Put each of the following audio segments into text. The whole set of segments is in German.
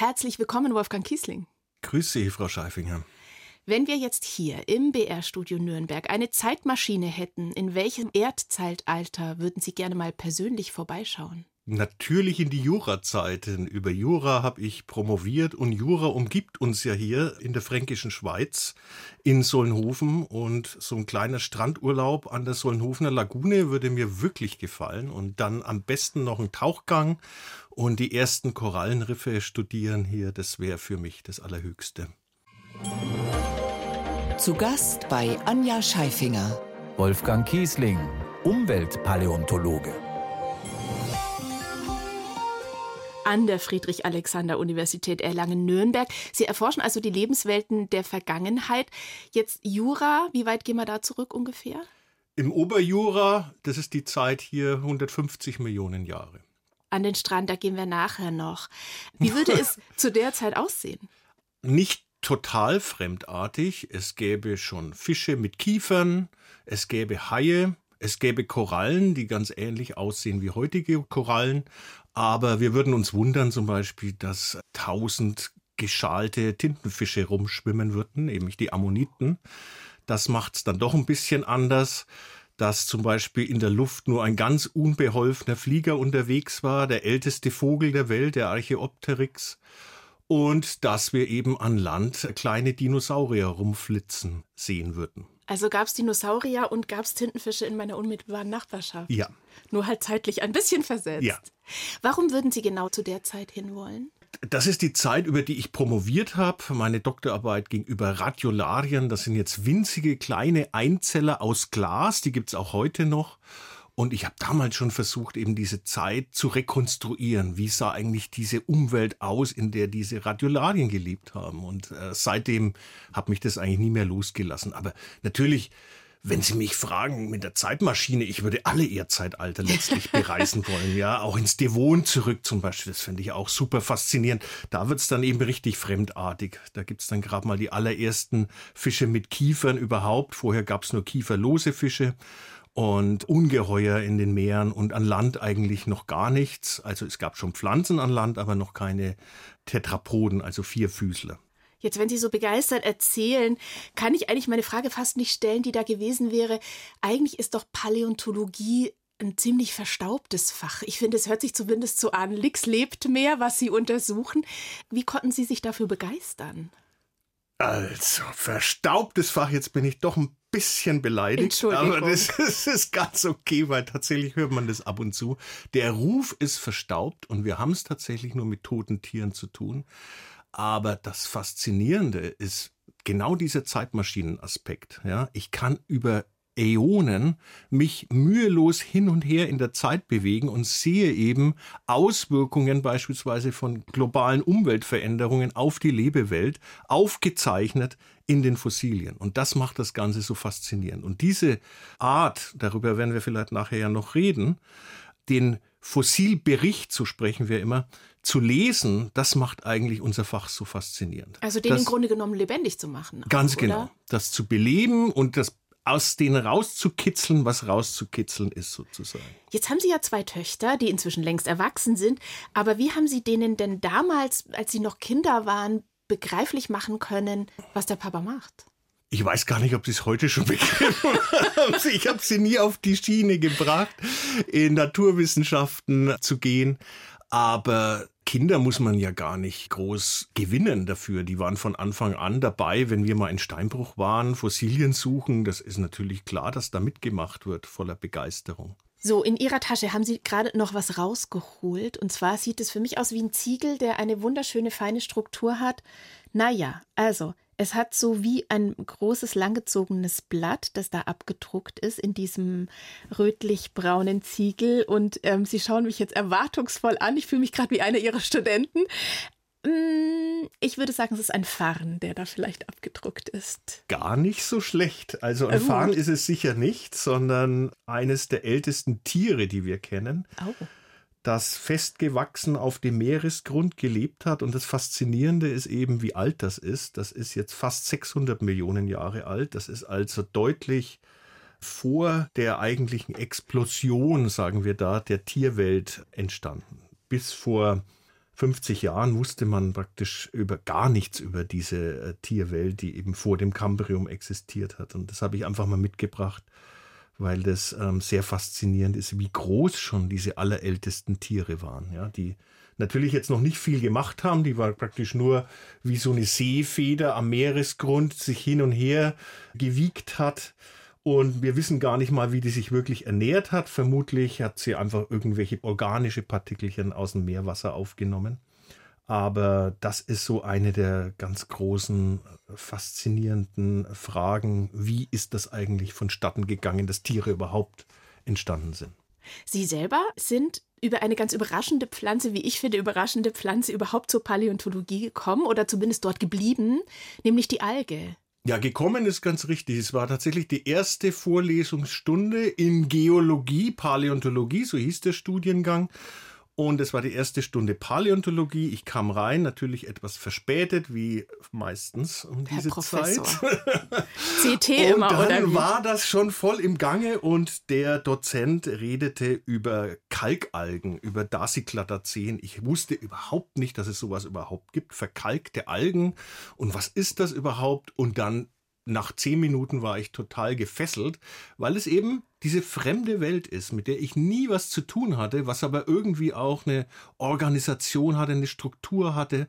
herzlich willkommen, Wolfgang Kiesling. Grüß Sie, Frau Scheifinger. Wenn wir jetzt hier im BR-Studio Nürnberg eine Zeitmaschine hätten, in welchem Erdzeitalter würden Sie gerne mal persönlich vorbeischauen? Natürlich in die Jurazeiten. Über Jura habe ich promoviert und Jura umgibt uns ja hier in der fränkischen Schweiz in Solnhofen und so ein kleiner Strandurlaub an der Solnhofener Lagune würde mir wirklich gefallen und dann am besten noch ein Tauchgang und die ersten Korallenriffe studieren hier, das wäre für mich das Allerhöchste. Zu Gast bei Anja Scheifinger. Wolfgang Kiesling, Umweltpaläontologe. An der Friedrich-Alexander-Universität Erlangen-Nürnberg. Sie erforschen also die Lebenswelten der Vergangenheit. Jetzt Jura, wie weit gehen wir da zurück ungefähr? Im Oberjura, das ist die Zeit hier 150 Millionen Jahre. An den Strand, da gehen wir nachher noch. Wie würde es zu der Zeit aussehen? Nicht total fremdartig. Es gäbe schon Fische mit Kiefern, es gäbe Haie, es gäbe Korallen, die ganz ähnlich aussehen wie heutige Korallen, aber wir würden uns wundern zum Beispiel, dass tausend geschalte Tintenfische rumschwimmen würden, nämlich die Ammoniten. Das macht es dann doch ein bisschen anders, dass zum Beispiel in der Luft nur ein ganz unbeholfener Flieger unterwegs war, der älteste Vogel der Welt, der Archeopteryx, und dass wir eben an Land kleine Dinosaurier rumflitzen sehen würden. Also gab es Dinosaurier und gab es Tintenfische in meiner unmittelbaren Nachbarschaft. Ja. Nur halt zeitlich ein bisschen versetzt. Ja. Warum würden Sie genau zu der Zeit hinwollen? Das ist die Zeit, über die ich promoviert habe. Meine Doktorarbeit ging über Radiolarien. Das sind jetzt winzige kleine Einzeller aus Glas. Die gibt es auch heute noch. Und ich habe damals schon versucht, eben diese Zeit zu rekonstruieren. Wie sah eigentlich diese Umwelt aus, in der diese Radiolarien gelebt haben? Und äh, seitdem hat mich das eigentlich nie mehr losgelassen. Aber natürlich, wenn Sie mich fragen mit der Zeitmaschine, ich würde alle Erdzeitalter letztlich bereisen wollen. Ja, auch ins Devon zurück zum Beispiel. Das finde ich auch super faszinierend. Da wird es dann eben richtig fremdartig. Da gibt es dann gerade mal die allerersten Fische mit Kiefern überhaupt. Vorher gab es nur kieferlose Fische und Ungeheuer in den Meeren und an Land eigentlich noch gar nichts. Also es gab schon Pflanzen an Land, aber noch keine Tetrapoden, also Vierfüßler. Jetzt, wenn Sie so begeistert erzählen, kann ich eigentlich meine Frage fast nicht stellen, die da gewesen wäre. Eigentlich ist doch Paläontologie ein ziemlich verstaubtes Fach. Ich finde, es hört sich zumindest so an. Lix lebt mehr, was Sie untersuchen. Wie konnten Sie sich dafür begeistern? Also, verstaubtes Fach, jetzt bin ich doch ein bisschen beleidigt, aber das, das, ist ganz okay, weil tatsächlich hört man das ab und zu. Der Ruf ist verstaubt und wir haben es tatsächlich nur mit toten Tieren zu tun. Aber das Faszinierende ist genau dieser Zeitmaschinenaspekt. Ja, ich kann über Äonen mich mühelos hin und her in der Zeit bewegen und sehe eben Auswirkungen beispielsweise von globalen Umweltveränderungen auf die Lebewelt aufgezeichnet in den Fossilien. Und das macht das Ganze so faszinierend. Und diese Art, darüber werden wir vielleicht nachher ja noch reden, den Fossilbericht, so sprechen wir immer, zu lesen, das macht eigentlich unser Fach so faszinierend. Also den das, im Grunde genommen lebendig zu machen. Auch, ganz genau. Oder? Das zu beleben und das aus denen rauszukitzeln, was rauszukitzeln ist sozusagen. Jetzt haben Sie ja zwei Töchter, die inzwischen längst erwachsen sind. Aber wie haben Sie denen denn damals, als Sie noch Kinder waren, begreiflich machen können, was der Papa macht? Ich weiß gar nicht, ob sie es heute schon begriffen haben. Ich habe sie nie auf die Schiene gebracht, in Naturwissenschaften zu gehen. Aber Kinder muss man ja gar nicht groß gewinnen dafür. Die waren von Anfang an dabei, wenn wir mal in Steinbruch waren, Fossilien suchen. Das ist natürlich klar, dass da mitgemacht wird, voller Begeisterung. So, in Ihrer Tasche haben Sie gerade noch was rausgeholt. Und zwar sieht es für mich aus wie ein Ziegel, der eine wunderschöne, feine Struktur hat. Naja, also, es hat so wie ein großes, langgezogenes Blatt, das da abgedruckt ist in diesem rötlich-braunen Ziegel. Und ähm, Sie schauen mich jetzt erwartungsvoll an. Ich fühle mich gerade wie einer Ihrer Studenten. Mm, ich würde sagen, es ist ein Farn, der da vielleicht abgedruckt ist. Gar nicht so schlecht. Also ein oh. Farn ist es sicher nicht, sondern eines der ältesten Tiere, die wir kennen. Oh das festgewachsen auf dem Meeresgrund gelebt hat. Und das Faszinierende ist eben, wie alt das ist. Das ist jetzt fast 600 Millionen Jahre alt. Das ist also deutlich vor der eigentlichen Explosion, sagen wir da, der Tierwelt entstanden. Bis vor 50 Jahren wusste man praktisch über gar nichts über diese äh, Tierwelt, die eben vor dem Kambrium existiert hat. Und das habe ich einfach mal mitgebracht, weil das ähm, sehr faszinierend ist, wie groß schon diese allerältesten Tiere waren. Ja, die natürlich jetzt noch nicht viel gemacht haben. Die war praktisch nur wie so eine Seefeder am Meeresgrund sich hin und her gewiegt hat. Und wir wissen gar nicht mal, wie die sich wirklich ernährt hat. Vermutlich hat sie einfach irgendwelche organische Partikelchen aus dem Meerwasser aufgenommen. Aber das ist so eine der ganz großen, faszinierenden Fragen. Wie ist das eigentlich vonstatten gegangen, dass Tiere überhaupt entstanden sind? Sie selber sind über eine ganz überraschende Pflanze, wie ich finde, überraschende Pflanze überhaupt zur Paläontologie gekommen oder zumindest dort geblieben, nämlich die Alge. Ja, gekommen ist ganz richtig. Es war tatsächlich die erste Vorlesungsstunde in Geologie, Paläontologie, so hieß der Studiengang. Und es war die erste Stunde Paläontologie. Ich kam rein, natürlich etwas verspätet, wie meistens um Herr diese Professor. Zeit. CT Und immer, dann oder? Wie? war das schon voll im Gange und der Dozent redete über Kalkalgen, über Dasyclataceen. Ich wusste überhaupt nicht, dass es sowas überhaupt gibt. Verkalkte Algen. Und was ist das überhaupt? Und dann nach zehn Minuten war ich total gefesselt, weil es eben diese fremde Welt ist, mit der ich nie was zu tun hatte, was aber irgendwie auch eine Organisation hatte, eine Struktur hatte,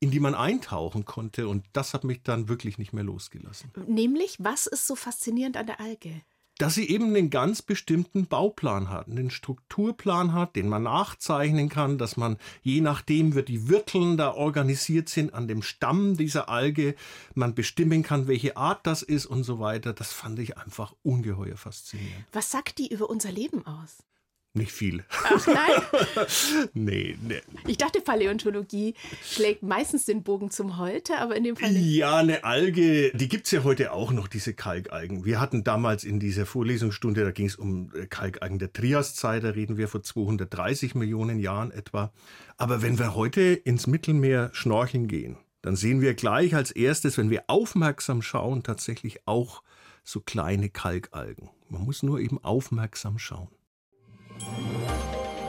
in die man eintauchen konnte. Und das hat mich dann wirklich nicht mehr losgelassen. Nämlich, was ist so faszinierend an der Alge? Dass sie eben einen ganz bestimmten Bauplan hat, einen Strukturplan hat, den man nachzeichnen kann, dass man je nachdem, wie die Wirteln da organisiert sind, an dem Stamm dieser Alge, man bestimmen kann, welche Art das ist und so weiter. Das fand ich einfach ungeheuer faszinierend. Was sagt die über unser Leben aus? Nicht viel. Ach nein, nee, nee. ich dachte, Paläontologie schlägt meistens den Bogen zum Heute, aber in dem Fall nicht. Ja, eine Alge, die gibt's ja heute auch noch, diese Kalkalgen. Wir hatten damals in dieser Vorlesungsstunde, da ging es um äh, Kalkalgen der Triaszeit, da reden wir vor 230 Millionen Jahren etwa. Aber wenn wir heute ins Mittelmeer schnorcheln gehen, dann sehen wir gleich als erstes, wenn wir aufmerksam schauen, tatsächlich auch so kleine Kalkalgen. Man muss nur eben aufmerksam schauen.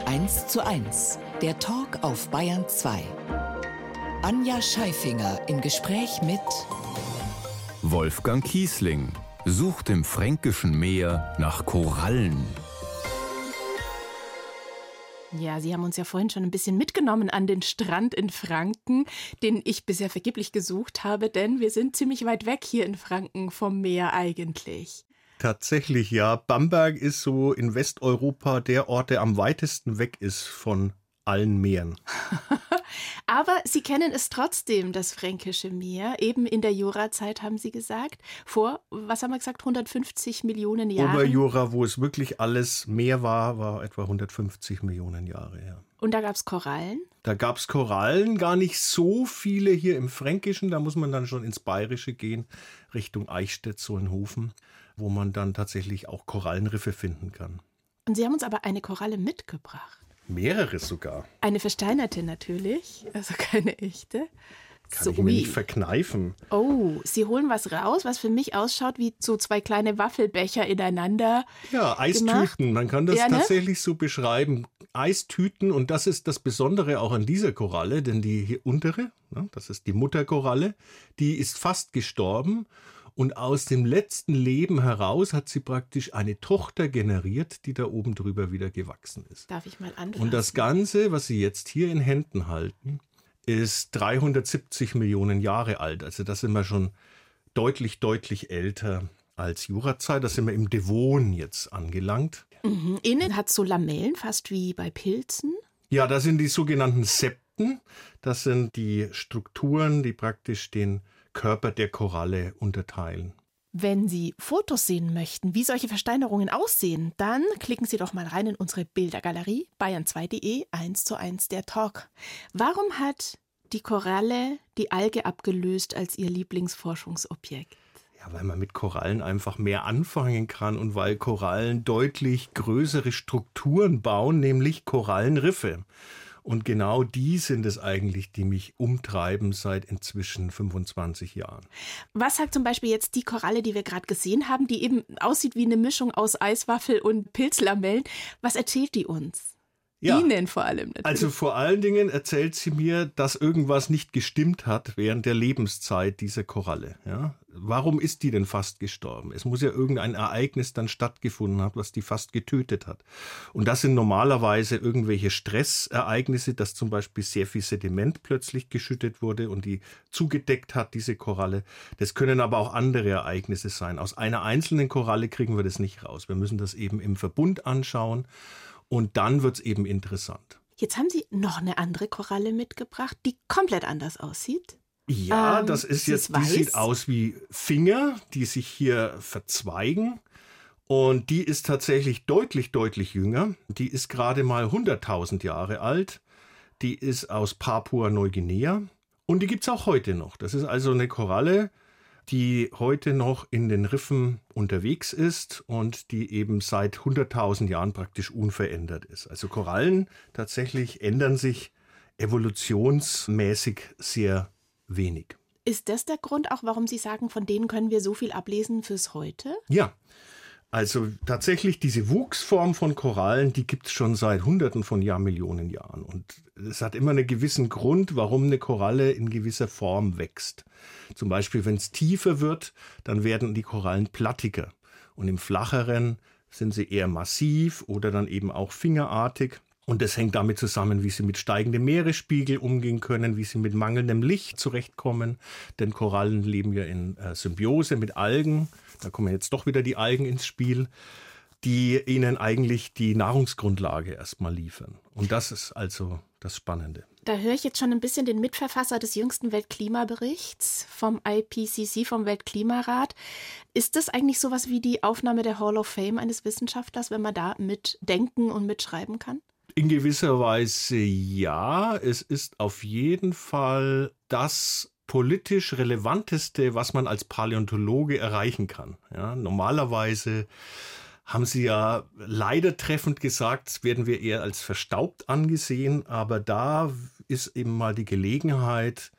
1 zu 1. Der Talk auf Bayern 2. Anja Scheifinger im Gespräch mit Wolfgang Kiesling sucht im fränkischen Meer nach Korallen. Ja, Sie haben uns ja vorhin schon ein bisschen mitgenommen an den Strand in Franken, den ich bisher vergeblich gesucht habe, denn wir sind ziemlich weit weg hier in Franken vom Meer eigentlich. Tatsächlich, ja. Bamberg ist so in Westeuropa der Ort, der am weitesten weg ist von allen Meeren. Aber Sie kennen es trotzdem, das Fränkische Meer, eben in der Jurazeit, haben Sie gesagt, vor, was haben wir gesagt, 150 Millionen Jahren. Oberjura, wo es wirklich alles Meer war, war etwa 150 Millionen Jahre her. Und da gab es Korallen. Da gab es Korallen, gar nicht so viele hier im Fränkischen. Da muss man dann schon ins Bayerische gehen, Richtung Eichstätt, Solnhofen, wo man dann tatsächlich auch Korallenriffe finden kann. Und Sie haben uns aber eine Koralle mitgebracht. Mehrere sogar. Eine versteinerte natürlich, also keine echte. Kann ich mir nicht verkneifen. Oh, Sie holen was raus, was für mich ausschaut wie so zwei kleine Waffelbecher ineinander. Ja, Eistüten, man kann das Ja, ne? tatsächlich so beschreiben. Eistüten, und das ist das Besondere auch an dieser Koralle, denn die hier untere, ne, das ist die Mutterkoralle, die ist fast gestorben. Und aus dem letzten Leben heraus hat sie praktisch eine Tochter generiert, die da oben drüber wieder gewachsen ist. Darf ich mal anfangen? Und das Ganze, was Sie jetzt hier in Händen halten, ist 370 Millionen Jahre alt. Also da sind wir schon deutlich, deutlich älter als Jurazeit. Da sind wir im Devon jetzt angelangt. Mhm. Innen hat so Lamellen, fast wie bei Pilzen. Ja, das sind die sogenannten Septen. Das sind die Strukturen, die praktisch den Körper der Koralle unterteilen. Wenn Sie Fotos sehen möchten, wie solche Versteinerungen aussehen, dann klicken Sie doch mal rein in unsere Bildergalerie bayern2.de 1 zu 1 der Talk. Warum hat die Koralle die Alge abgelöst als ihr Lieblingsforschungsobjekt? Ja, weil man mit Korallen einfach mehr anfangen kann und weil Korallen deutlich größere Strukturen bauen, nämlich Korallenriffe. Und genau die sind es eigentlich, die mich umtreiben seit inzwischen 25 Jahren. Was sagt zum Beispiel jetzt die Koralle, die wir gerade gesehen haben, die eben aussieht wie eine Mischung aus Eiswaffel und Pilzlamellen? Was erzählt die uns? Ja. Ihnen vor allem natürlich. Also vor allen Dingen erzählt sie mir, dass irgendwas nicht gestimmt hat während der Lebenszeit dieser Koralle. Ja? Warum ist die denn fast gestorben? Es muss ja irgendein Ereignis dann stattgefunden haben, was die fast getötet hat. Und das sind normalerweise irgendwelche Stressereignisse, dass zum Beispiel sehr viel Sediment plötzlich geschüttet wurde und die zugedeckt hat, diese Koralle. Das können aber auch andere Ereignisse sein. Aus einer einzelnen Koralle kriegen wir das nicht raus. Wir müssen das eben im Verbund anschauen. Und dann wird es eben interessant. Jetzt haben Sie noch eine andere Koralle mitgebracht, die komplett anders aussieht. Ja, ähm, das ist jetzt, die sieht aus wie Finger, die sich hier verzweigen. Und die ist tatsächlich deutlich, deutlich jünger. Die ist gerade mal 100.000 Jahre alt. Die ist aus Papua-Neuguinea. Und die gibt es auch heute noch. Das ist also eine Koralle, die heute noch in den Riffen unterwegs ist und die eben seit 100.000 Jahren praktisch unverändert ist. Also Korallen tatsächlich ändern sich evolutionsmäßig sehr wenig. Ist das der Grund auch, warum Sie sagen, von denen können wir so viel ablesen fürs Heute? Ja, also tatsächlich diese Wuchsform von Korallen, die gibt es schon seit Hunderten von Jahrmillionen Jahren. Und es hat immer einen gewissen Grund, warum eine Koralle in gewisser Form wächst. Zum Beispiel, wenn es tiefer wird, dann werden die Korallen plattiger. Und im flacheren sind sie eher massiv oder dann eben auch fingerartig. Und das hängt damit zusammen, wie sie mit steigendem Meeresspiegel umgehen können, wie sie mit mangelndem Licht zurechtkommen. Denn Korallen leben ja in äh, Symbiose mit Algen da kommen jetzt doch wieder die Algen ins Spiel, die ihnen eigentlich die Nahrungsgrundlage erstmal liefern. Und das ist also das Spannende. Da höre ich jetzt schon ein bisschen den Mitverfasser des jüngsten Weltklimaberichts vom IPCC, vom Weltklimarat. Ist das eigentlich sowas wie die Aufnahme der Hall of Fame eines Wissenschaftlers, wenn man da mitdenken und mitschreiben kann? In gewisser Weise ja. Es ist auf jeden Fall das politisch relevanteste, was man als Paläontologe erreichen kann. Ja, normalerweise haben Sie ja leider treffend gesagt, werden wir eher als verstaubt angesehen, aber da ist eben mal die Gelegenheit,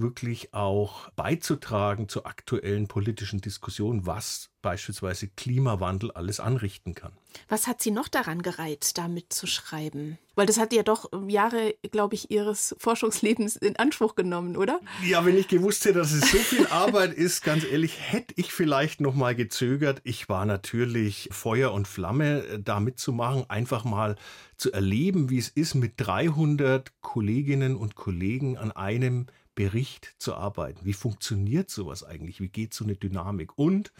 wirklich auch beizutragen zur aktuellen politischen Diskussion, was beispielsweise Klimawandel alles anrichten kann. Was hat Sie noch daran gereizt, damit zu schreiben? Weil das hat ja doch Jahre, glaube ich, Ihres Forschungslebens in Anspruch genommen, oder? Ja, wenn ich gewusst hätte, dass es so viel Arbeit ist, ganz ehrlich, hätte ich vielleicht noch mal gezögert. Ich war natürlich Feuer und Flamme, äh, da mitzumachen, einfach mal zu erleben, wie es ist, mit 300 Kolleginnen und Kollegen an einem Bericht zu arbeiten. Wie funktioniert sowas eigentlich? Wie geht so eine Dynamik? Und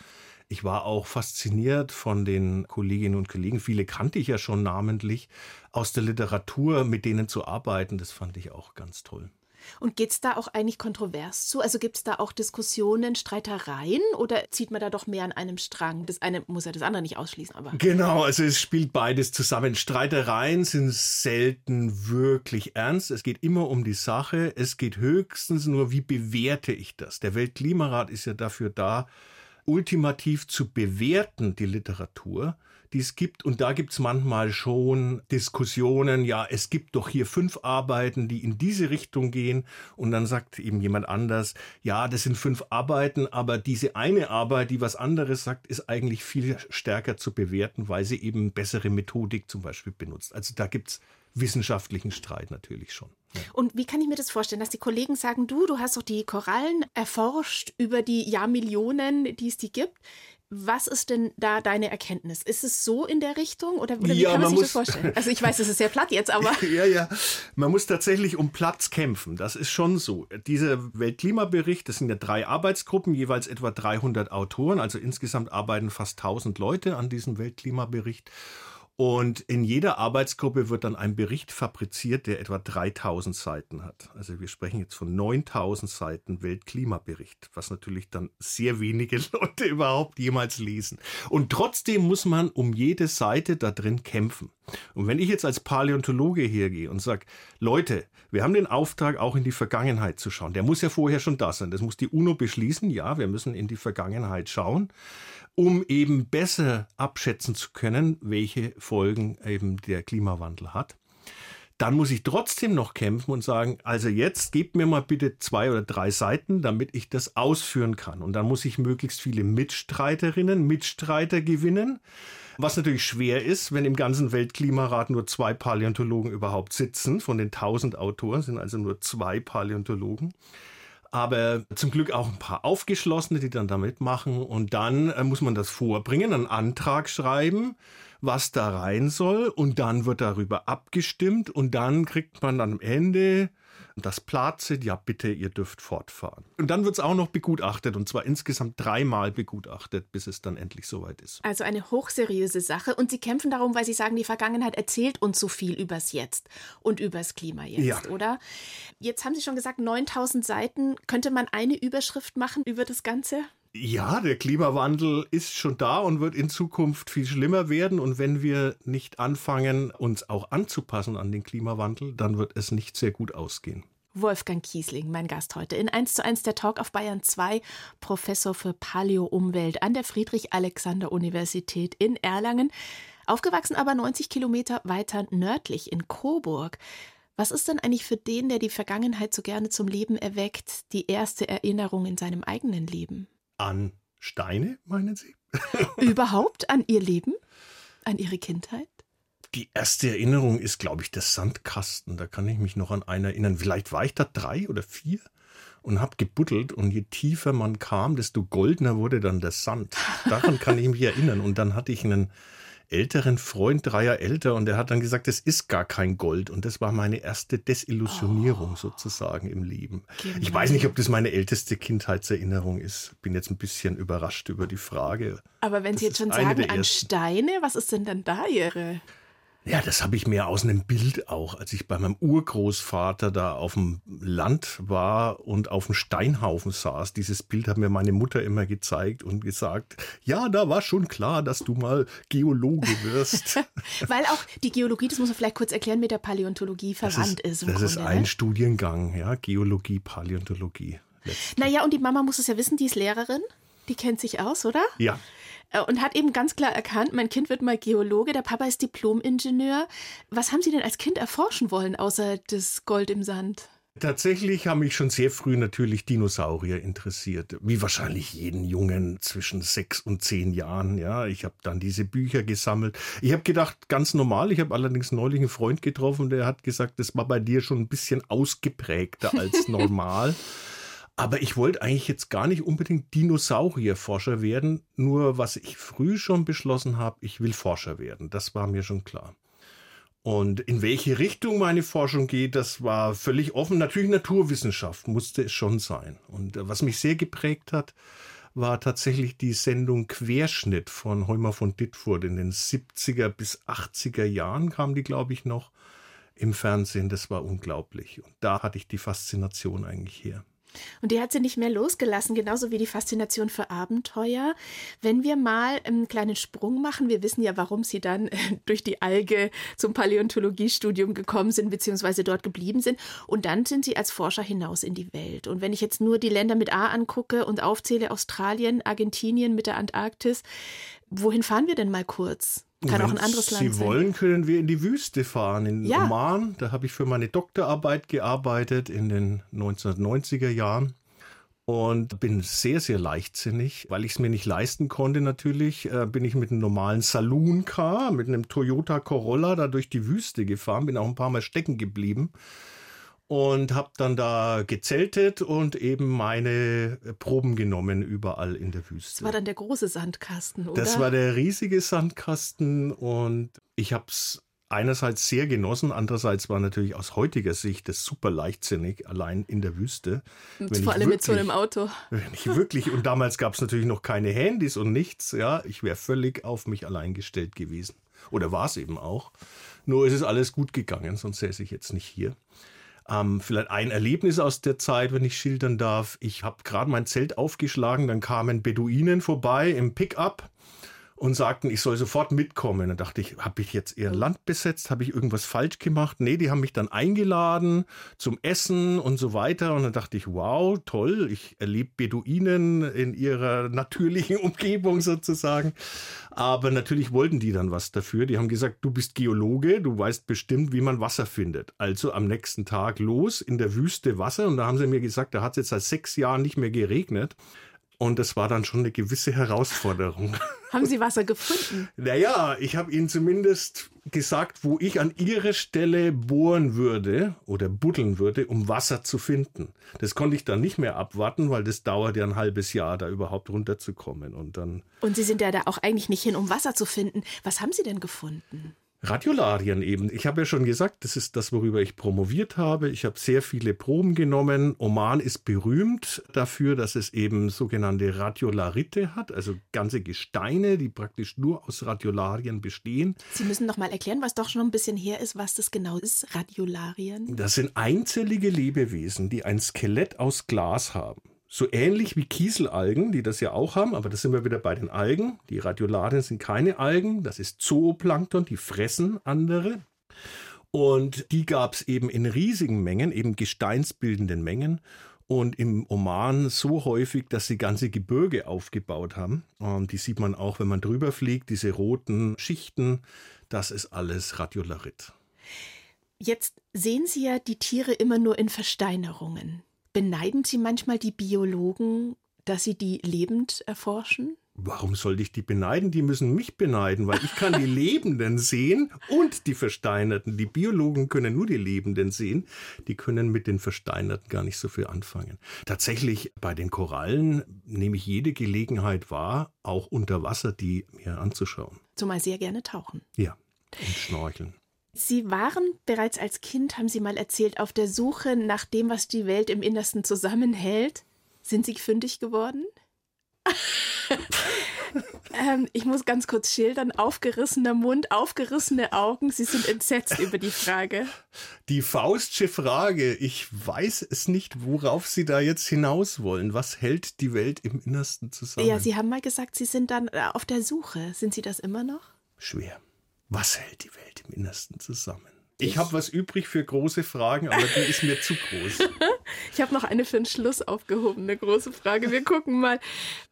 ich war auch fasziniert von den Kolleginnen und Kollegen. Viele kannte ich ja schon namentlich aus der Literatur, mit denen zu arbeiten. Das fand ich auch ganz toll. Und geht es da auch eigentlich kontrovers zu? Also gibt es da auch Diskussionen, Streitereien oder zieht man da doch mehr an einem Strang? Das eine muss ja das andere nicht ausschließen, aber. Genau, also es spielt beides zusammen. Streitereien sind selten wirklich ernst. Es geht immer um die Sache. Es geht höchstens nur, wie bewerte ich das? Der Weltklimarat ist ja dafür da, ultimativ zu bewerten, die Literatur die es gibt. Und da gibt es manchmal schon Diskussionen, ja, es gibt doch hier fünf Arbeiten, die in diese Richtung gehen. Und dann sagt eben jemand anders, ja, das sind fünf Arbeiten, aber diese eine Arbeit, die was anderes sagt, ist eigentlich viel stärker zu bewerten, weil sie eben bessere Methodik zum Beispiel benutzt. Also da gibt es wissenschaftlichen Streit natürlich schon. Ja. Und wie kann ich mir das vorstellen, dass die Kollegen sagen, du, du hast doch die Korallen erforscht über die Jahrmillionen, die es die gibt. Was ist denn da deine Erkenntnis? Ist es so in der Richtung oder, oder wie ja, kann man, man sich das vorstellen? Also ich weiß, es ist sehr platt jetzt, aber. ja, ja. Man muss tatsächlich um Platz kämpfen. Das ist schon so. Dieser Weltklimabericht, das sind ja drei Arbeitsgruppen, jeweils etwa 300 Autoren. Also insgesamt arbeiten fast 1000 Leute an diesem Weltklimabericht. Und in jeder Arbeitsgruppe wird dann ein Bericht fabriziert, der etwa 3000 Seiten hat. Also wir sprechen jetzt von 9000 Seiten Weltklimabericht, was natürlich dann sehr wenige Leute überhaupt jemals lesen. Und trotzdem muss man um jede Seite da drin kämpfen. Und wenn ich jetzt als Paläontologe hergehe und sage, Leute, wir haben den Auftrag, auch in die Vergangenheit zu schauen. Der muss ja vorher schon da sein. Das muss die UNO beschließen. Ja, wir müssen in die Vergangenheit schauen um eben besser abschätzen zu können, welche Folgen eben der Klimawandel hat dann muss ich trotzdem noch kämpfen und sagen, also jetzt gebt mir mal bitte zwei oder drei Seiten, damit ich das ausführen kann. Und dann muss ich möglichst viele Mitstreiterinnen, Mitstreiter gewinnen. Was natürlich schwer ist, wenn im ganzen Weltklimarat nur zwei Paläontologen überhaupt sitzen. Von den tausend Autoren sind also nur zwei Paläontologen aber zum Glück auch ein paar Aufgeschlossene, die dann da mitmachen. Und dann äh, muss man das vorbringen, einen Antrag schreiben, was da rein soll. Und dann wird darüber abgestimmt. Und dann kriegt man am Ende das Plazit, ja bitte, ihr dürft fortfahren. Und dann wird es auch noch begutachtet und zwar insgesamt dreimal begutachtet, bis es dann endlich soweit ist. Also eine hochseriöse Sache und Sie kämpfen darum, weil Sie sagen, die Vergangenheit erzählt uns so viel übers Jetzt und übers Klima jetzt, ja. oder? Jetzt haben Sie schon gesagt, 9000 Seiten. Könnte man eine Überschrift machen über das Ganze? Ja, der Klimawandel ist schon da und wird in Zukunft viel schlimmer werden. Und wenn wir nicht anfangen, uns auch anzupassen an den Klimawandel, dann wird es nicht sehr gut ausgehen. Wolfgang Kiesling, mein Gast heute in 1 zu 1 der Talk auf Bayern 2, Professor für Paleo-Umwelt an der Friedrich-Alexander-Universität in Erlangen. Aufgewachsen aber 90 Kilometer weiter nördlich in Coburg. Was ist denn eigentlich für den, der die Vergangenheit so gerne zum Leben erweckt, die erste Erinnerung in seinem eigenen Leben? An Steine, meinen Sie? Überhaupt an Ihr Leben? An Ihre Kindheit? Die erste Erinnerung ist, glaube ich, der Sandkasten. Da kann ich mich noch an einen erinnern. Vielleicht war ich da drei oder vier und habe gebuddelt. Und je tiefer man kam, desto goldener wurde dann der Sand. Daran kann ich mich erinnern. Und dann hatte ich einen älteren Freund, drei Jahre älter, und der hat dann gesagt, es ist gar kein Gold. Und das war meine erste Desillusionierung oh. sozusagen im Leben. Genau. Ich weiß nicht, ob das meine älteste Kindheitserinnerung ist. Bin jetzt ein bisschen überrascht über die Frage. Aber wenn das Sie jetzt schon sagen, an Steine, was ist denn dann da Ihre? Ja, das habe ich mir aus einem Bild auch, als ich bei meinem Urgroßvater da auf dem Land war und auf dem Steinhaufen saß. Dieses Bild hat mir meine Mutter immer gezeigt und gesagt, ja, da war schon klar, dass du mal Geologe wirst. Weil auch die Geologie, das muss man vielleicht kurz erklären, mit der Paläontologie verwandt das ist. ist das Grunde, ist ein ne? Studiengang, ja, Geologie, Paläontologie. Letztlich. Naja, und die Mama muss es ja wissen, die ist Lehrerin. Die kennt sich aus, oder? Ja. Äh, und hat eben ganz klar erkannt, mein Kind wird mal Geologe, der Papa ist Diplomingenieur. Was haben Sie denn als Kind erforschen wollen, außer das Gold im Sand? Tatsächlich haben mich schon sehr früh natürlich Dinosaurier interessiert, wie wahrscheinlich jeden Jungen zwischen sechs und zehn Jahren. Ja, ich habe dann diese Bücher gesammelt. Ich habe gedacht, ganz normal. Ich habe allerdings neulich einen Freund getroffen, der hat gesagt, das war bei dir schon ein bisschen ausgeprägter als normal. Aber ich wollte eigentlich jetzt gar nicht unbedingt Dinosaurierforscher werden. Nur was ich früh schon beschlossen habe, ich will Forscher werden. Das war mir schon klar. Und in welche Richtung meine Forschung geht, das war völlig offen. Natürlich Naturwissenschaft musste es schon sein. Und äh, was mich sehr geprägt hat, war tatsächlich die Sendung Querschnitt von Heumer von Dittfurt. In den 70er bis 80er Jahren kam die, glaube ich, noch im Fernsehen. Das war unglaublich. Und da hatte ich die Faszination eigentlich her. Und die hat sie nicht mehr losgelassen, genauso wie die Faszination für Abenteuer. Wenn wir mal einen kleinen Sprung machen, wir wissen ja, warum sie dann äh, durch die Alge zum Paläontologiestudium gekommen sind, beziehungsweise dort geblieben sind. Und dann sind sie als Forscher hinaus in die Welt. Und wenn ich jetzt nur die Länder mit A angucke und aufzähle, Australien, Argentinien mit der Antarktis, wohin fahren wir denn mal kurz? Kann Wenn auch ein anderes Land Sie sein. wollen, können wir in die Wüste fahren, in ja. Oman. Da habe ich für meine Doktorarbeit gearbeitet in den 1990er Jahren und bin sehr, sehr leichtsinnig, weil ich es mir nicht leisten konnte natürlich, äh, bin ich mit einem normalen Saloon-Car, mit einem Toyota Corolla da durch die Wüste gefahren, bin auch ein paar Mal stecken geblieben und habe dann da gezeltet und eben meine Proben genommen überall in der Wüste. Das war dann der große Sandkasten, oder? Das war der riesige Sandkasten und ich habe es einerseits sehr genossen, andererseits war natürlich aus heutiger Sicht das super leichtsinnig, allein in der Wüste. Und vor allem wirklich, mit so einem Auto. Wenn ich wirklich, und damals gab es natürlich noch keine Handys und nichts, ja, ich wäre völlig auf mich allein gestellt gewesen. Oder war es eben auch. Nur ist es alles gut gegangen, sonst säße ich jetzt nicht hier. Ähm, vielleicht ein Erlebnis aus der Zeit, wenn ich schildern darf. Ich habe gerade mein Zelt aufgeschlagen, dann kamen Beduinen vorbei im Pickup und sagten, ich soll sofort mitkommen. Dann dachte ich, habe ich jetzt eher Land besetzt? Habe ich irgendwas falsch gemacht? Nee, die haben mich dann eingeladen zum Essen und so weiter. Und dann dachte ich, wow, toll, ich erlebe Beduinen in ihrer natürlichen Umgebung sozusagen. Aber natürlich wollten die dann was dafür. Die haben gesagt, du bist Geologe, du weißt bestimmt, wie man Wasser findet. Also am nächsten Tag los in der Wüste Wasser. Und da haben sie mir gesagt, da hat es jetzt seit sechs Jahren nicht mehr geregnet. Und das war dann schon eine gewisse Herausforderung. Haben Sie Wasser gefunden? Naja, ich habe Ihnen zumindest gesagt, wo ich an Ihrer Stelle bohren würde oder buddeln würde, um Wasser zu finden. Das konnte ich dann nicht mehr abwarten, weil das dauert ja ein halbes Jahr, da überhaupt runterzukommen. Und dann. Und Sie sind ja da auch eigentlich nicht hin, um Wasser zu finden. Was haben Sie denn gefunden? Radiolarien eben. Ich habe ja schon gesagt, das ist das, worüber ich promoviert habe. Ich habe sehr viele Proben genommen. Oman ist berühmt dafür, dass es eben sogenannte Radiolarite hat, also ganze Gesteine, die praktisch nur aus Radiolarien bestehen. Sie müssen noch mal erklären, was doch schon ein bisschen her ist, was das genau ist, Radiolarien. Das sind einzellige Lebewesen, die ein Skelett aus Glas haben. So ähnlich wie Kieselalgen, die das ja auch haben, aber da sind wir wieder bei den Algen. Die Radiolarien sind keine Algen, das ist Zooplankton, die fressen andere. Und die gab es eben in riesigen Mengen, eben gesteinsbildenden Mengen. Und im Oman so häufig, dass sie ganze Gebirge aufgebaut haben. Und die sieht man auch, wenn man drüber fliegt, diese roten Schichten. Das ist alles Radiolarit. Jetzt sehen Sie ja die Tiere immer nur in Versteinerungen. Beneiden Sie manchmal die Biologen, dass sie die lebend erforschen? Warum sollte ich die beneiden? Die müssen mich beneiden, weil ich kann die Lebenden sehen und die Versteinerten. Die Biologen können nur die Lebenden sehen. Die können mit den Versteinerten gar nicht so viel anfangen. Tatsächlich bei den Korallen nehme ich jede Gelegenheit wahr, auch unter Wasser die mir anzuschauen. Zumal sehr gerne tauchen. Ja, und schnorcheln. Sie waren bereits als Kind, haben Sie mal erzählt, auf der Suche nach dem, was die Welt im Innersten zusammenhält. Sind Sie fündig geworden? ähm, ich muss ganz kurz schildern. Aufgerissener Mund, aufgerissene Augen. Sie sind entsetzt über die Frage. Die faustsche Frage. Ich weiß es nicht, worauf Sie da jetzt hinaus wollen. Was hält die Welt im Innersten zusammen? Ja, Sie haben mal gesagt, Sie sind dann äh, auf der Suche. Sind Sie das immer noch? Schwer. Was hält die Welt im Innersten zusammen? Ich habe was übrig für große Fragen, aber die ist mir zu groß. ich habe noch eine für den Schluss aufgehoben, eine große Frage. Wir gucken mal.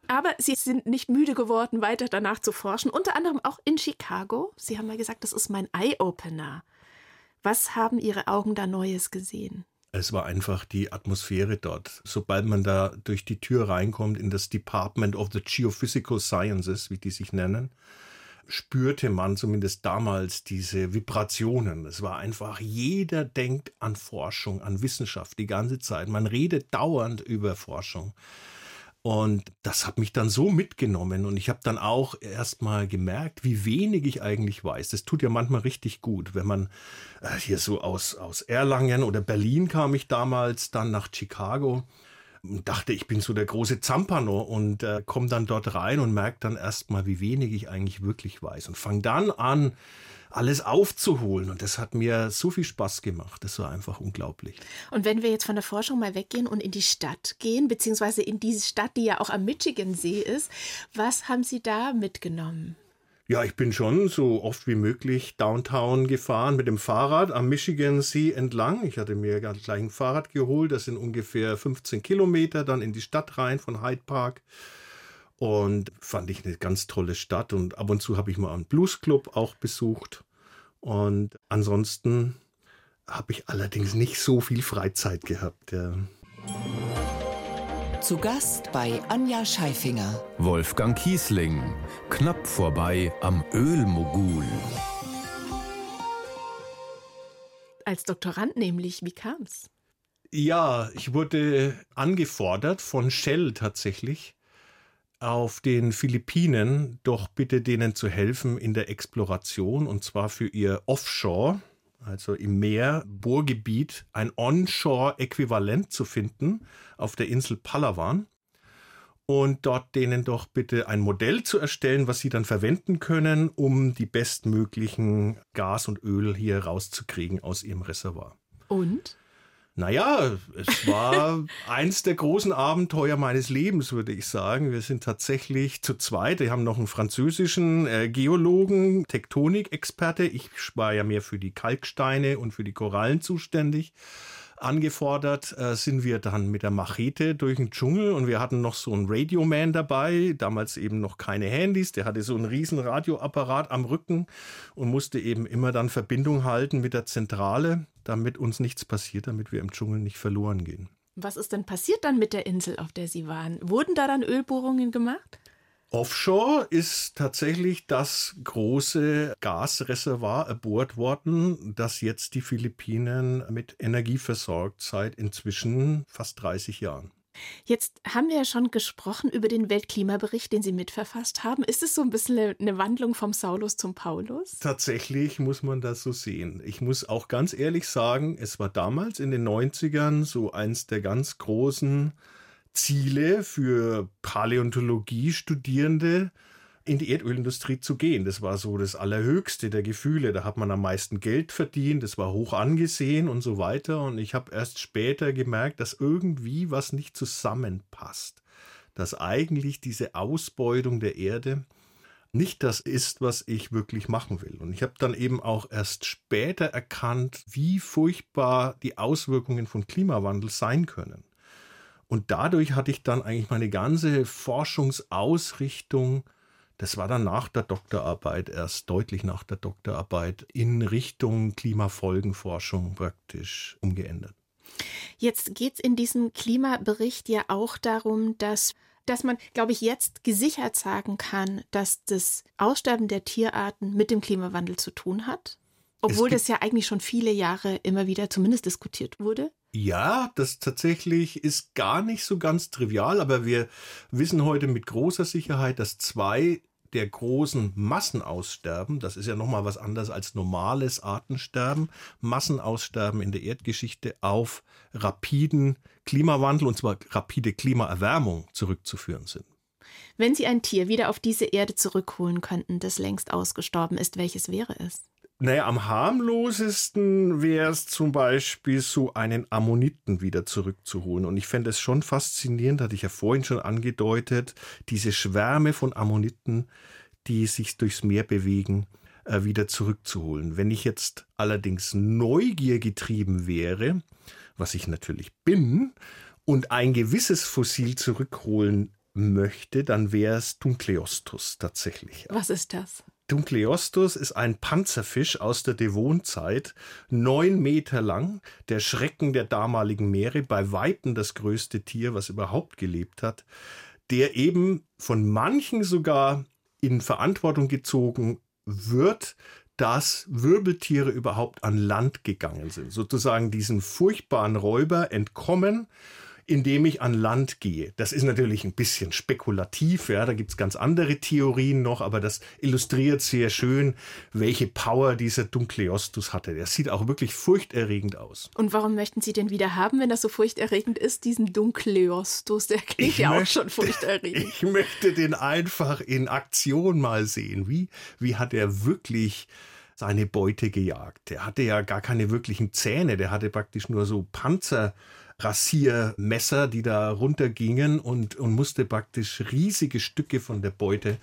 Aber Sie sind nicht müde geworden, weiter danach zu forschen, unter anderem auch in Chicago. Sie haben mal gesagt, das ist mein Eye-Opener. Was haben Ihre Augen da Neues gesehen? Es war einfach die Atmosphäre dort. Sobald man da durch die Tür reinkommt in das Department of the Geophysical Sciences, wie die sich nennen, spürte man zumindest damals diese Vibrationen. Es war einfach, jeder denkt an Forschung, an Wissenschaft die ganze Zeit. Man redet dauernd über Forschung. Und das hat mich dann so mitgenommen und ich habe dann auch erst mal gemerkt, wie wenig ich eigentlich weiß. Das tut ja manchmal richtig gut, wenn man äh, hier so aus, aus Erlangen oder Berlin kam ich damals, dann nach Chicago dachte, ich bin so der große Zampano und äh, komme dann dort rein und merke dann erstmal, wie wenig ich eigentlich wirklich weiß und fange dann an, alles aufzuholen. Und das hat mir so viel Spaß gemacht. Das war einfach unglaublich. Und wenn wir jetzt von der Forschung mal weggehen und in die Stadt gehen, beziehungsweise in diese Stadt, die ja auch am Michigan-See ist, was haben Sie da mitgenommen? Ja, ich bin schon so oft wie möglich downtown gefahren mit dem Fahrrad am Michigan See entlang. Ich hatte mir gleich ein Fahrrad geholt, das sind ungefähr 15 Kilometer dann in die Stadt rein von Hyde Park. Und fand ich eine ganz tolle Stadt. Und ab und zu habe ich mal einen Bluesclub auch besucht. Und ansonsten habe ich allerdings nicht so viel Freizeit gehabt. Ja. Zu Gast bei Anja Scheifinger. Wolfgang Kiesling. Knapp vorbei am Ölmogul. Als Doktorand nämlich, wie kam's? Ja, ich wurde angefordert von Shell tatsächlich auf den Philippinen doch bitte denen zu helfen in der Exploration und zwar für ihr Offshore also im Meer, Bohrgebiet, ein Onshore-Äquivalent zu finden auf der Insel Palawan und dort denen doch bitte ein Modell zu erstellen, was sie dann verwenden können, um die bestmöglichen Gas und Öl hier rauszukriegen aus ihrem Reservoir. Und? Naja, es war eins der großen Abenteuer meines Lebens, würde ich sagen. Wir sind tatsächlich zu zweit. Wir haben noch einen französischen äh, Geologen, Tektonikexperte. Ich war ja mehr für die Kalksteine und für die Korallen zuständig angefordert, äh, sind wir dann mit der Machete durch den Dschungel und wir hatten noch so einen Radioman dabei, damals eben noch keine Handys, der hatte so einen riesen Radioapparat am Rücken und musste eben immer dann Verbindung halten mit der Zentrale, damit uns nichts passiert, damit wir im Dschungel nicht verloren gehen. Was ist denn passiert dann mit der Insel, auf der Sie waren? Wurden da dann Ölbohrungen gemacht? Offshore ist tatsächlich das große Gasreservoir erbohrt worden, das jetzt die Philippinen mit Energie versorgt seit inzwischen fast 30 Jahren. Jetzt haben wir ja schon gesprochen über den Weltklimabericht, den Sie mitverfasst haben. Ist es so ein bisschen eine Wandlung vom Saulus zum Paulus? Tatsächlich muss man das so sehen. Ich muss auch ganz ehrlich sagen, es war damals in den 90ern so eins der ganz großen Ziele für Paläontologie-Studierende, in die Erdölindustrie zu gehen. Das war so das Allerhöchste der Gefühle. Da hat man am meisten Geld verdient, das war hoch angesehen und so weiter. Und ich habe erst später gemerkt, dass irgendwie was nicht zusammenpasst. Dass eigentlich diese Ausbeutung der Erde nicht das ist, was ich wirklich machen will. Und ich habe dann eben auch erst später erkannt, wie furchtbar die Auswirkungen von Klimawandel sein können. Und dadurch hatte ich dann eigentlich meine ganze Forschungsausrichtung, das war dann nach der Doktorarbeit, erst deutlich nach der Doktorarbeit, in Richtung Klimafolgenforschung praktisch umgeändert. Jetzt geht es in diesem Klimabericht ja auch darum, dass dass man, glaube ich, jetzt gesichert sagen kann, dass das Aussterben der Tierarten mit dem Klimawandel zu tun hat. Obwohl das ja eigentlich schon viele Jahre immer wieder zumindest diskutiert wurde. Ja, das tatsächlich ist gar nicht so ganz trivial, aber wir wissen heute mit großer Sicherheit, dass zwei der großen Massenaussterben, das ist ja nochmal was anderes als normales Artensterben, Massenaussterben in der Erdgeschichte auf rapiden Klimawandel und zwar rapide Klimaerwärmung zurückzuführen sind. Wenn Sie ein Tier wieder auf diese Erde zurückholen könnten, das längst ausgestorben ist, welches wäre es? Naja, am harmlosesten wäre es zum Beispiel, so einen Ammoniten wieder zurückzuholen. Und ich fände es schon faszinierend, hatte ich ja vorhin schon angedeutet, diese Schwärme von Ammoniten, die sich durchs Meer bewegen, äh, wieder zurückzuholen. Wenn ich jetzt allerdings Neugier getrieben wäre, was ich natürlich bin, und ein gewisses Fossil zurückholen möchte, dann wäre es Dunkleostus tatsächlich. Was ist das? Dunkleostus ist ein Panzerfisch aus der Devonzeit, neun Meter lang, der Schrecken der damaligen Meere, bei Weitem das größte Tier, was überhaupt gelebt hat, der eben von manchen sogar in Verantwortung gezogen wird, dass Wirbeltiere überhaupt an Land gegangen sind, sozusagen diesen furchtbaren Räuber entkommen indem ich an Land gehe. Das ist natürlich ein bisschen spekulativ, ja, da gibt's ganz andere Theorien noch, aber das illustriert sehr schön, welche Power dieser Dunkleostus hatte. Der sieht auch wirklich furchterregend aus. Und warum möchten Sie den wieder haben, wenn das so furchterregend ist, diesen Dunkleostus? Der klingt ich ja möchte, auch schon furchterregend. Ich möchte den einfach in Aktion mal sehen. Wie, wie hat er wirklich seine Beute gejagt? Der hatte ja gar keine wirklichen Zähne, der hatte praktisch nur so Panzer Rasiermesser, die da runtergingen und, und musste praktisch riesige Stücke von der Beute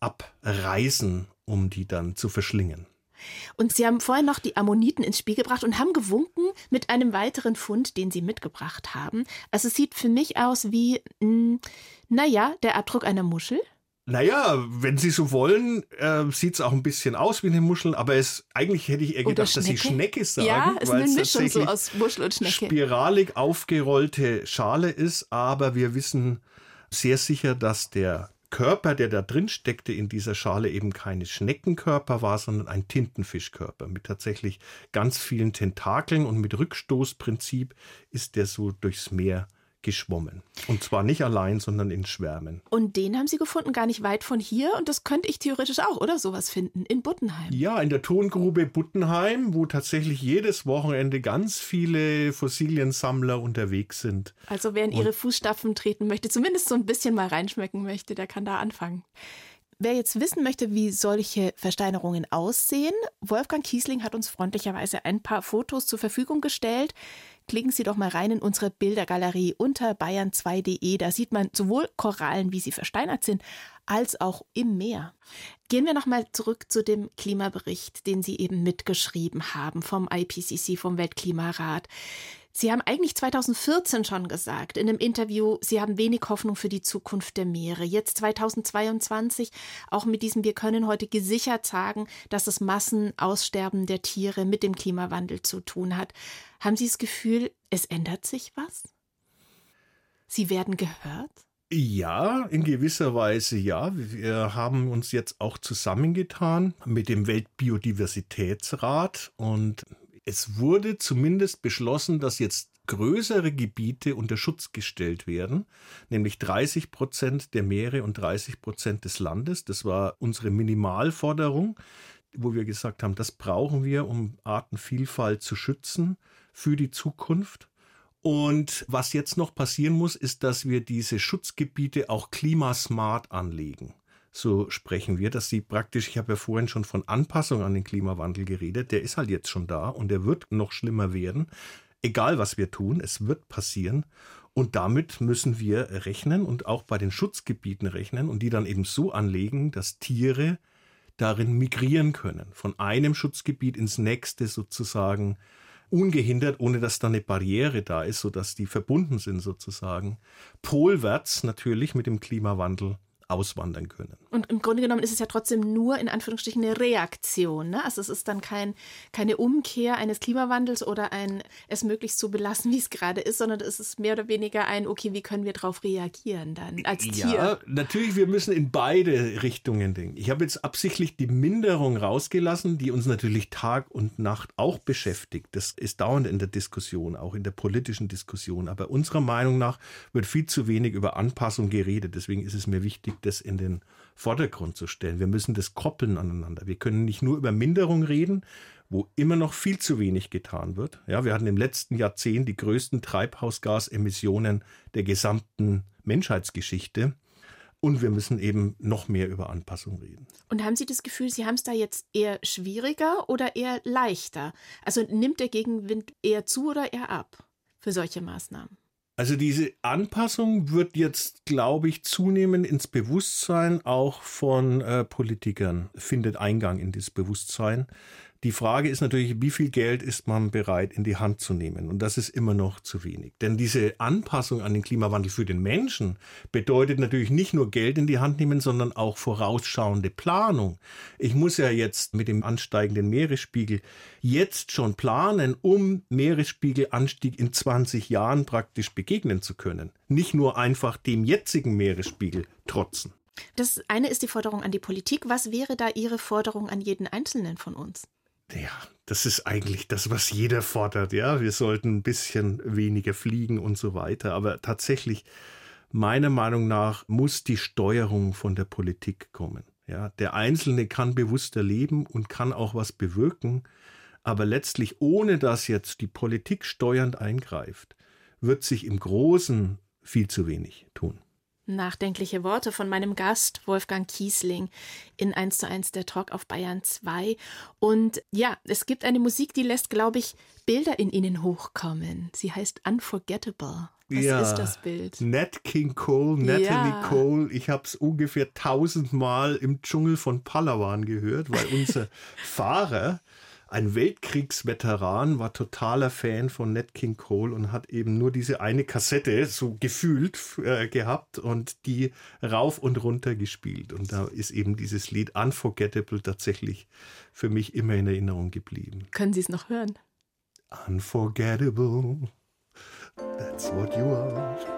abreißen, um die dann zu verschlingen. Und Sie haben vorher noch die Ammoniten ins Spiel gebracht und haben gewunken mit einem weiteren Fund, den Sie mitgebracht haben. Also es sieht für mich aus wie, hm, naja, der Abdruck einer Muschel. Naja, wenn Sie so wollen, äh, sieht es auch ein bisschen aus wie eine Muschel, aber es, eigentlich hätte ich eher gedacht, dass Sie Schnecke sagen. Ja, es ist eine Mischung so aus Muschel und Schnecke. Spiralig aufgerollte Schale ist, aber wir wissen sehr sicher, dass der Körper, der da drin steckte in dieser Schale, eben keine Schneckenkörper war, sondern ein Tintenfischkörper mit tatsächlich ganz vielen Tentakeln und mit Rückstoßprinzip ist der so durchs Meer geschwommen. Und zwar nicht allein, sondern in Schwärmen. Und den haben Sie gefunden, gar nicht weit von hier. Und das könnte ich theoretisch auch, oder? Sowas finden, in Buttenheim. Ja, in der Tongrube Buttenheim, wo tatsächlich jedes Wochenende ganz viele Fossiliensammler unterwegs sind. Also wer in ihre Fußstapfen treten möchte, zumindest so ein bisschen mal reinschmecken möchte, der kann da anfangen. Wer jetzt wissen möchte, wie solche Versteinerungen aussehen, Wolfgang Kiesling hat uns freundlicherweise ein paar Fotos zur Verfügung gestellt. Klicken Sie doch mal rein in unsere Bildergalerie unter bayern2.de. Da sieht man sowohl Korallen, wie sie versteinert sind, als auch im Meer. Gehen wir nochmal zurück zu dem Klimabericht, den Sie eben mitgeschrieben haben vom IPCC, vom Weltklimarat. Sie haben eigentlich 2014 schon gesagt in einem Interview, Sie haben wenig Hoffnung für die Zukunft der Meere. Jetzt 2022 auch mit diesem Wir können heute gesichert sagen, dass das Massenaussterben der Tiere mit dem Klimawandel zu tun hat. Haben Sie das Gefühl, es ändert sich was? Sie werden gehört? Ja, in gewisser Weise ja. Wir haben uns jetzt auch zusammengetan mit dem Weltbiodiversitätsrat und es wurde zumindest beschlossen, dass jetzt größere Gebiete unter Schutz gestellt werden, nämlich 30 Prozent der Meere und 30 Prozent des Landes. Das war unsere Minimalforderung, wo wir gesagt haben, das brauchen wir, um Artenvielfalt zu schützen für die Zukunft. Und was jetzt noch passieren muss, ist, dass wir diese Schutzgebiete auch klimasmart anlegen so sprechen wir, dass sie praktisch, ich habe ja vorhin schon von Anpassung an den Klimawandel geredet, der ist halt jetzt schon da und der wird noch schlimmer werden. Egal was wir tun, es wird passieren. Und damit müssen wir rechnen und auch bei den Schutzgebieten rechnen und die dann eben so anlegen, dass Tiere darin migrieren können. Von einem Schutzgebiet ins nächste sozusagen ungehindert, ohne dass da eine Barriere da ist, sodass die verbunden sind sozusagen. Polwärts natürlich mit dem Klimawandel auswandern können. Und im Grunde genommen ist es ja trotzdem nur in Anführungsstrichen eine Reaktion. Ne? Also es ist dann kein, keine Umkehr eines Klimawandels oder ein es möglichst so belassen, wie es gerade ist, sondern es ist mehr oder weniger ein, okay, wie können wir darauf reagieren dann als Tier? Ja, natürlich, wir müssen in beide Richtungen denken. Ich habe jetzt absichtlich die Minderung rausgelassen, die uns natürlich Tag und Nacht auch beschäftigt. Das ist dauernd in der Diskussion, auch in der politischen Diskussion. Aber unserer Meinung nach wird viel zu wenig über Anpassung geredet. Deswegen ist es mir wichtig, das in den Vordergrund zu stellen. Wir müssen das koppeln aneinander. Wir können nicht nur über Minderung reden, wo immer noch viel zu wenig getan wird. Ja, wir hatten im letzten Jahrzehnt die größten Treibhausgasemissionen der gesamten Menschheitsgeschichte. Und wir müssen eben noch mehr über Anpassung reden. Und haben Sie das Gefühl, Sie haben es da jetzt eher schwieriger oder eher leichter? Also nimmt der Gegenwind eher zu oder eher ab für solche Maßnahmen? Also diese Anpassung wird jetzt, glaube ich, zunehmend ins Bewusstsein auch von äh, Politikern, findet Eingang in das Bewusstsein. Die Frage ist natürlich, wie viel Geld ist man bereit in die Hand zu nehmen? Und das ist immer noch zu wenig. Denn diese Anpassung an den Klimawandel für den Menschen bedeutet natürlich nicht nur Geld in die Hand nehmen, sondern auch vorausschauende Planung. Ich muss ja jetzt mit dem ansteigenden Meeresspiegel jetzt schon planen, um Meeresspiegelanstieg in 20 Jahren praktisch begegnen zu können. Nicht nur einfach dem jetzigen Meeresspiegel trotzen. Das eine ist die Forderung an die Politik. Was wäre da Ihre Forderung an jeden Einzelnen von uns? Ja, das ist eigentlich das, was jeder fordert. Ja, wir sollten ein bisschen weniger fliegen und so weiter. Aber tatsächlich, meiner Meinung nach, muss die Steuerung von der Politik kommen. Ja, der Einzelne kann bewusster leben und kann auch was bewirken. Aber letztlich, ohne dass jetzt die Politik steuernd eingreift, wird sich im Großen viel zu wenig tun. Nachdenkliche Worte von meinem Gast Wolfgang Kiesling in 1 zu 1 der Talk auf Bayern 2. Und ja, es gibt eine Musik, die lässt, glaube ich, Bilder in Ihnen hochkommen. Sie heißt Unforgettable. Was ja, ist das Bild? Nat King Cole, Natalie ja. Cole. Ich habe es ungefähr tausendmal im Dschungel von Palawan gehört, weil unser Fahrer ein Weltkriegsveteran, war totaler Fan von Nat King Cole und hat eben nur diese eine Kassette so gefühlt äh, gehabt und die rauf und runter gespielt. Und da ist eben dieses Lied Unforgettable tatsächlich für mich immer in Erinnerung geblieben. Können Sie es noch hören? Unforgettable, that's what you are.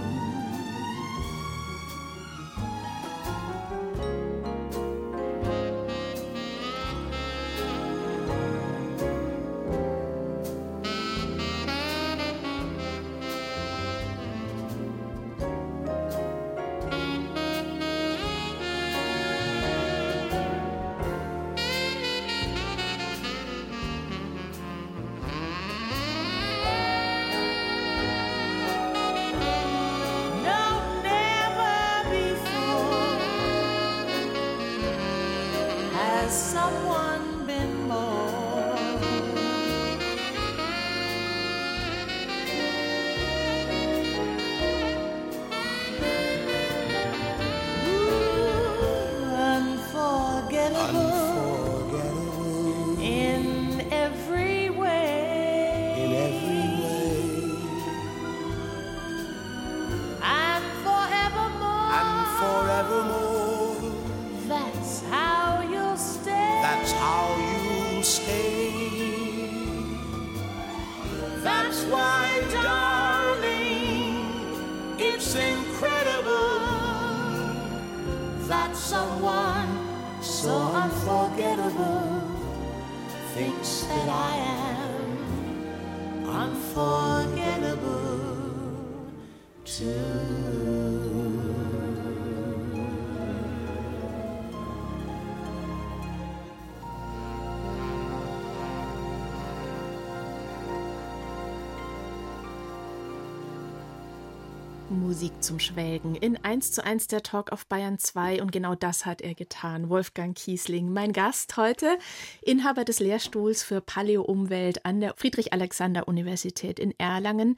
Musik zum Schwelgen in 1 zu 1 der Talk auf Bayern 2 und genau das hat er getan. Wolfgang Kiesling, mein Gast heute, Inhaber des Lehrstuhls für Paläo-Umwelt an der Friedrich-Alexander-Universität in Erlangen.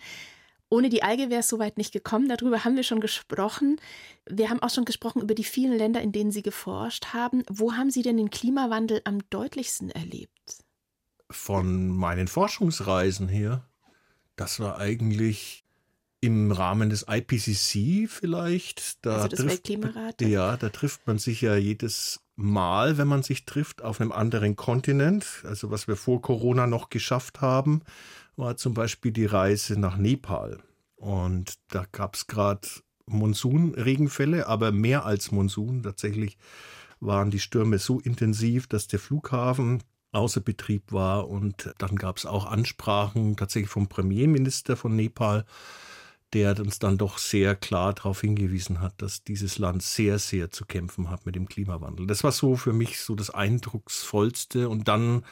Ohne die Alge wäre es soweit nicht gekommen. Darüber haben wir schon gesprochen. Wir haben auch schon gesprochen über die vielen Länder, in denen Sie geforscht haben. Wo haben Sie denn den Klimawandel am deutlichsten erlebt? Von meinen Forschungsreisen hier, das war eigentlich im Rahmen des IPCC vielleicht. Da Also des trifft- Weltklimarates? Ja, da trifft man sich ja jedes Mal, wenn man sich trifft, auf einem anderen Kontinent. Also was wir vor Corona noch geschafft haben, war zum Beispiel die Reise nach Nepal. Und da gab es gerade Monsunregenfälle, aber mehr als Monsun. Tatsächlich waren die Stürme so intensiv, dass der Flughafen außer Betrieb war. Und dann gab es auch Ansprachen tatsächlich vom Premierminister von Nepal, der uns dann doch sehr klar darauf hingewiesen hat, dass dieses Land sehr, sehr zu kämpfen hat mit dem Klimawandel. Das war so für mich so das Eindrucksvollste. Und dann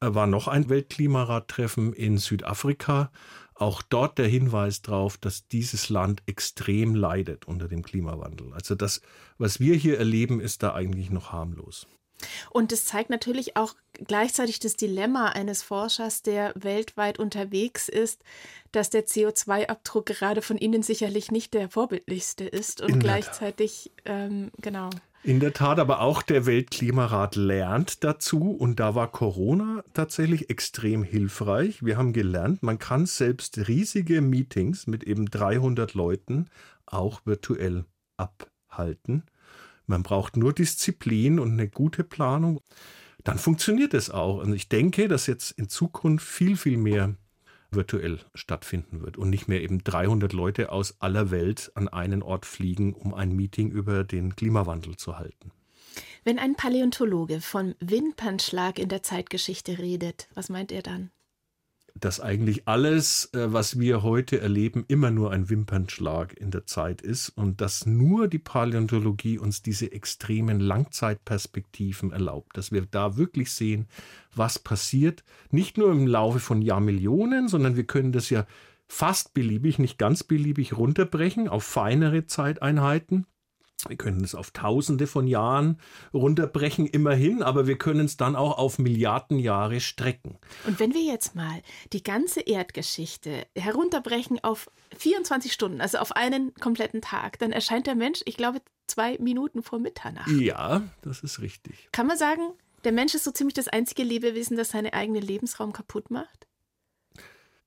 äh, war noch ein Weltklimaradtreffen in Südafrika. Auch dort der Hinweis darauf, dass dieses Land extrem leidet unter dem Klimawandel. Also das, was wir hier erleben, ist da eigentlich noch harmlos. Und es zeigt natürlich auch gleichzeitig das Dilemma eines Forschers, der weltweit unterwegs ist, dass der CO2-Abdruck gerade von Ihnen sicherlich nicht der vorbildlichste ist und In gleichzeitig, ähm, genau. In der Tat, aber auch der Weltklimarat lernt dazu und da war Corona tatsächlich extrem hilfreich. Wir haben gelernt, man kann selbst riesige Meetings mit eben 300 Leuten auch virtuell abhalten. Man braucht nur Disziplin und eine gute Planung. Dann funktioniert es auch. Und ich denke, dass jetzt in Zukunft viel, viel mehr virtuell stattfinden wird und nicht mehr eben 300 Leute aus aller Welt an einen Ort fliegen, um ein Meeting über den Klimawandel zu halten. Wenn ein Paläontologe von Wimpernschlag in der Zeitgeschichte redet, was meint er dann? Dass eigentlich alles, äh, was wir heute erleben, immer nur ein Wimpernschlag in der Zeit ist und dass nur die Paläontologie uns diese extremen Langzeitperspektiven erlaubt, dass wir da wirklich sehen, was passiert, nicht nur im Laufe von Jahrmillionen, sondern wir können das ja fast beliebig, nicht ganz beliebig runterbrechen auf feinere Zeiteinheiten. Wir können es auf Tausende von Jahren runterbrechen, immerhin, aber wir können es dann auch auf Milliarden Jahre strecken. Und wenn wir jetzt mal die ganze Erdgeschichte herunterbrechen auf 24 Stunden, also auf einen kompletten Tag, dann erscheint der Mensch, ich glaube, zwei Minuten vor Mitternacht. Ja, das ist richtig. Kann man sagen, der Mensch ist so ziemlich das einzige Lebewesen, das seinen eigenen Lebensraum kaputt macht?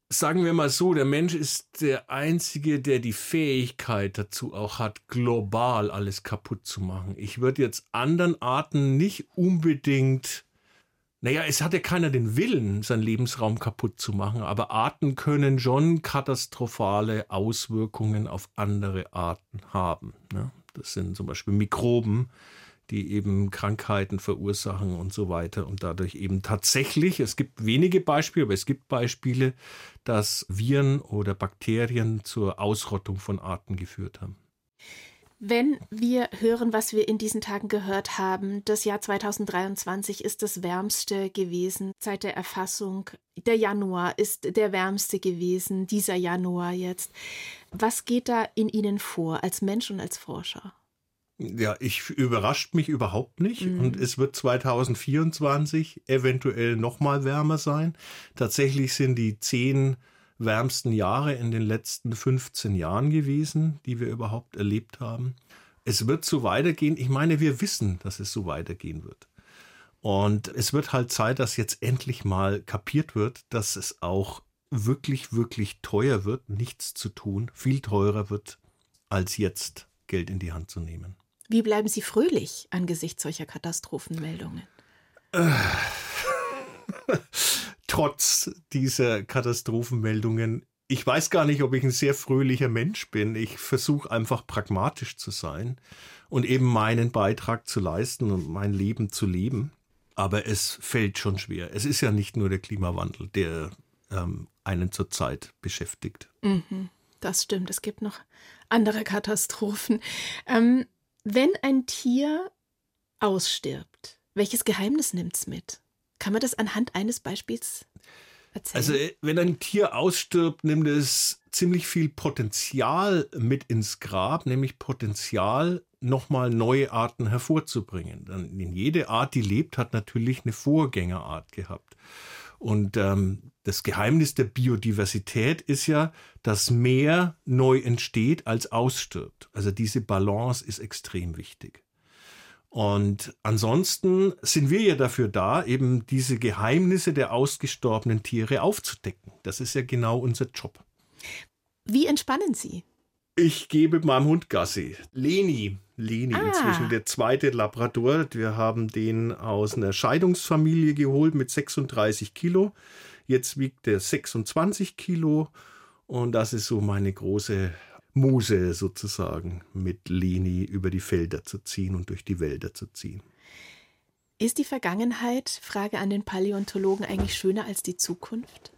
Sagen wir mal so, der Mensch ist der Einzige, der die Fähigkeit dazu auch hat, global alles kaputt zu machen. Ich würde jetzt anderen Arten nicht unbedingt, naja, es hat ja keiner den Willen, seinen Lebensraum kaputt zu machen, aber Arten können schon katastrophale Auswirkungen auf andere Arten haben. Ne? Das sind zum Beispiel Mikroben, die eben Krankheiten verursachen und so weiter und dadurch eben tatsächlich, es gibt wenige Beispiele, aber es gibt Beispiele, dass Viren oder Bakterien zur Ausrottung von Arten geführt haben. Wenn wir hören, was wir in diesen Tagen gehört haben, das Jahr 2023 ist das wärmste gewesen seit der Erfassung. Der Januar ist der wärmste gewesen, dieser Januar jetzt. Was geht da in Ihnen vor als Mensch und als Forscher? Ja, ich überrascht mich überhaupt nicht. Mhm. Und es wird 2024 eventuell noch mal wärmer sein. Tatsächlich sind die zehn wärmsten Jahre in den letzten 15 Jahren gewesen, die wir überhaupt erlebt haben. Es wird so weitergehen. Ich meine, wir wissen, dass es so weitergehen wird. Und es wird halt Zeit, dass jetzt endlich mal kapiert wird, dass es auch wirklich, wirklich teuer wird, nichts zu tun, viel teurer wird, als jetzt Geld in die Hand zu nehmen. Wie bleiben Sie fröhlich angesichts solcher Katastrophenmeldungen? Trotz dieser Katastrophenmeldungen, ich weiß gar nicht, ob ich ein sehr fröhlicher Mensch bin. Ich versuche einfach pragmatisch zu sein und eben meinen Beitrag zu leisten und mein Leben zu leben. Aber es fällt schon schwer. Es ist ja nicht nur der Klimawandel, der ähm, einen zurzeit beschäftigt. Mhm, das stimmt. Es gibt noch andere Katastrophen. Ähm, wenn ein Tier ausstirbt, welches Geheimnis nimmt es mit? Kann man das anhand eines Beispiels erzählen? Also, äh, wenn ein Tier ausstirbt, nimmt es ziemlich viel Potenzial mit ins Grab, nämlich Potenzial, nochmal neue Arten hervorzubringen. Denn jede Art, die lebt, hat natürlich eine Vorgängerart gehabt. Und ähm, das Geheimnis der Biodiversität ist ja, dass mehr neu entsteht als ausstirbt. Also diese Balance ist extrem wichtig. Und ansonsten sind wir ja dafür da, eben diese Geheimnisse der ausgestorbenen Tiere aufzudecken. Das ist ja genau unser Job. Wie entspannen Sie? Ich gebe meinem Hund Gassi. Leni. Leni ah. inzwischen der zweite Labrador. Wir haben den aus einer Scheidungsfamilie geholt mit 36 Kilo. Jetzt wiegt er 26 Kilo und das ist so meine große Muse sozusagen, mit Leni über die Felder zu ziehen und durch die Wälder zu ziehen. Ist die Vergangenheit, Frage an den Paläontologen, eigentlich schöner als die Zukunft?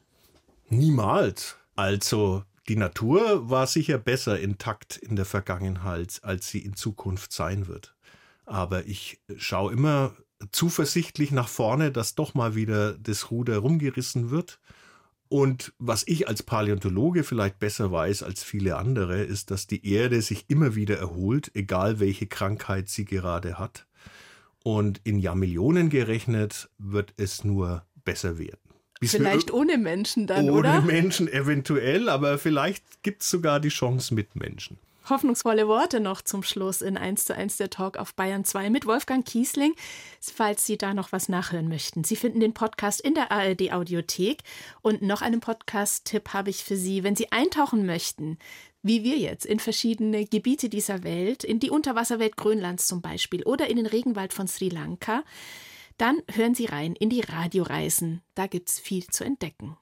Niemals. Also die Natur war sicher besser intakt in der Vergangenheit, als sie in Zukunft sein wird. Aber ich schaue immer zuversichtlich nach vorne, dass doch mal wieder das Ruder rumgerissen wird. Und was ich als Paläontologe vielleicht besser weiß als viele andere, ist, dass die Erde sich immer wieder erholt, egal welche Krankheit sie gerade hat. Und in Jahrmillionen gerechnet wird es nur besser werden. Bis vielleicht ohne Menschen dann, ohne oder? Ohne Menschen eventuell, aber vielleicht gibt es sogar die Chance mit Menschen. Hoffnungsvolle Worte noch zum Schluss in 1 zu 1 der Talk auf Bayern 2 mit Wolfgang Kiesling, falls Sie da noch was nachhören möchten. Sie finden den Podcast in der ARD Audiothek und noch einen Podcast-Tipp habe ich für Sie, wenn Sie eintauchen möchten, wie wir jetzt in verschiedene Gebiete dieser Welt, in die Unterwasserwelt Grönlands zum Beispiel oder in den Regenwald von Sri Lanka, dann hören Sie rein in die Radioreisen. Da gibt's viel zu entdecken.